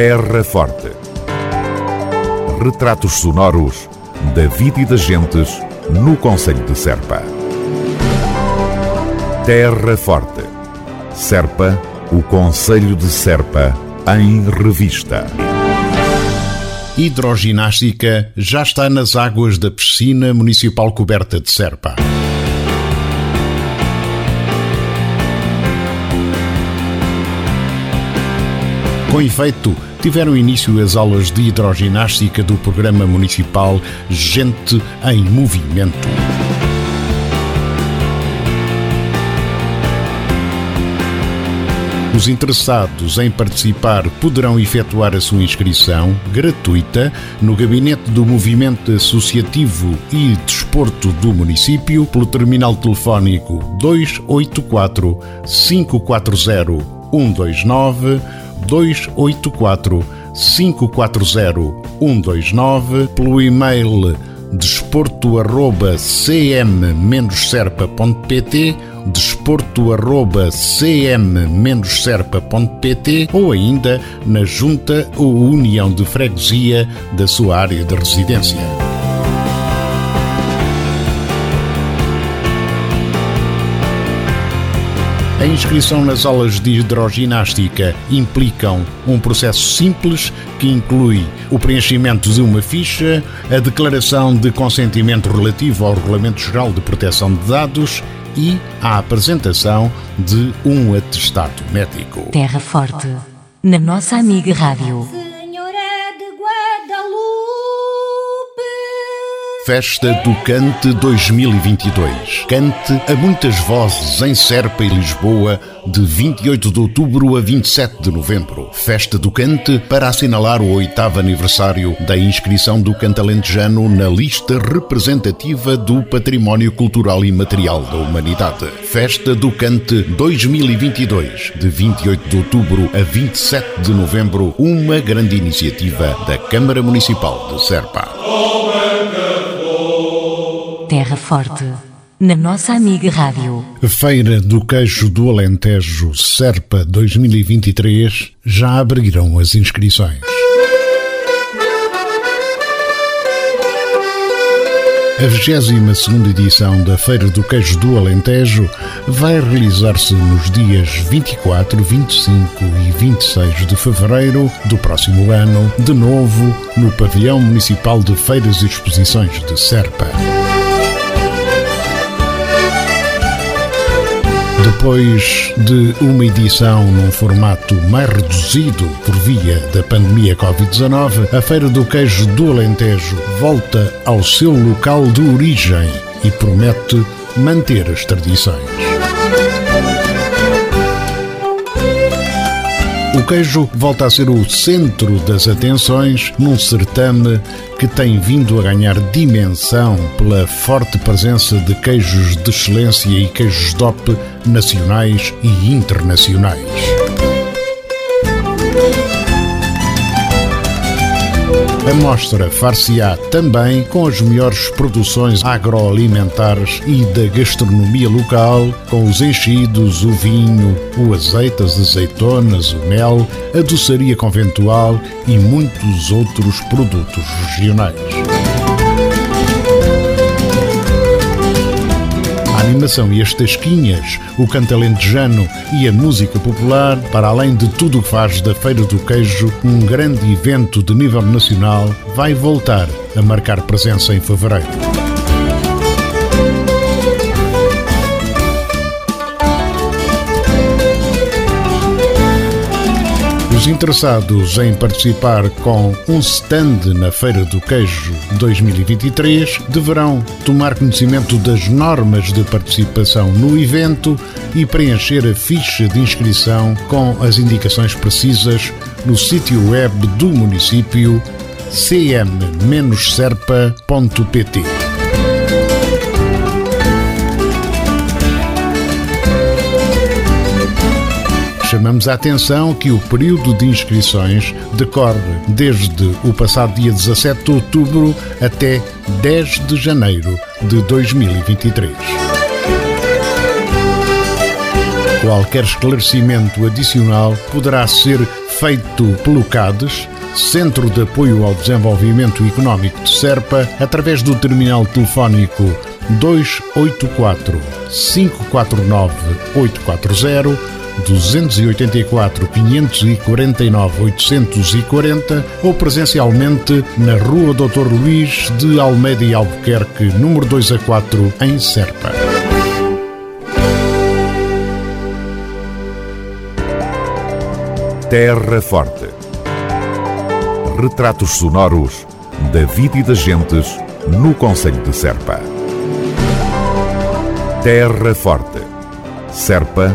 Terra Forte. Retratos sonoros da vida e das gentes no Conselho de Serpa. Terra Forte. Serpa, o Conselho de Serpa, em revista. Hidroginástica já está nas águas da piscina municipal coberta de Serpa. Com efeito, tiveram início as aulas de hidroginástica do Programa Municipal Gente em Movimento. Os interessados em participar poderão efetuar a sua inscrição gratuita no gabinete do Movimento Associativo e Desporto do município pelo terminal telefónico 284 540 129 284 540 129 pelo e-mail desporto@cm-serpa.pt desporto@cm-serpa.pt ou ainda na junta ou união de freguesia da sua área de residência. A inscrição nas aulas de hidroginástica implicam um processo simples que inclui o preenchimento de uma ficha, a declaração de consentimento relativo ao Regulamento Geral de Proteção de Dados e a apresentação de um atestado médico. Terra Forte, na nossa amiga Rádio. Festa do Cante 2022. Cante a muitas vozes em Serpa e Lisboa de 28 de outubro a 27 de novembro. Festa do Cante para assinalar o oitavo aniversário da inscrição do cantalentejano na lista representativa do património cultural e material da humanidade. Festa do Cante 2022, de 28 de outubro a 27 de novembro, uma grande iniciativa da Câmara Municipal de Serpa. Terra Forte, na nossa amiga Rádio. Feira do Queijo do Alentejo Serpa 2023 já abriram as inscrições. A 22 edição da Feira do Queijo do Alentejo vai realizar-se nos dias 24, 25 e 26 de fevereiro do próximo ano, de novo no Pavilhão Municipal de Feiras e Exposições de Serpa. Depois de uma edição num formato mais reduzido por via da pandemia Covid-19, a Feira do Queijo do Alentejo volta ao seu local de origem e promete manter as tradições. O queijo volta a ser o centro das atenções num certame que tem vindo a ganhar dimensão pela forte presença de queijos de excelência e queijos DOP nacionais e internacionais. A mostra far-se-á também com as melhores produções agroalimentares e da gastronomia local, com os enchidos, o vinho, o azeite, as azeitonas, o mel, a doçaria conventual e muitos outros produtos regionais. Animação e as tasquinhas, o canto alentejano e a música popular, para além de tudo o que faz da Feira do Queijo um grande evento de nível nacional, vai voltar a marcar presença em fevereiro. Interessados em participar com um stand na Feira do Queijo 2023 deverão tomar conhecimento das normas de participação no evento e preencher a ficha de inscrição com as indicações precisas no sítio web do município cm-serpa.pt. Chamamos a atenção que o período de inscrições decorre desde o passado dia 17 de outubro até 10 de janeiro de 2023. Qualquer esclarecimento adicional poderá ser feito pelo CADES, Centro de Apoio ao Desenvolvimento Económico de Serpa, através do terminal telefónico 284 549 840 284 549 840 ou presencialmente na Rua Dr. Luís de Almeida e Albuquerque, número 2 a 4, em Serpa. Terra Forte. Retratos sonoros da vida e das gentes no Conselho de Serpa. Terra Forte. Serpa,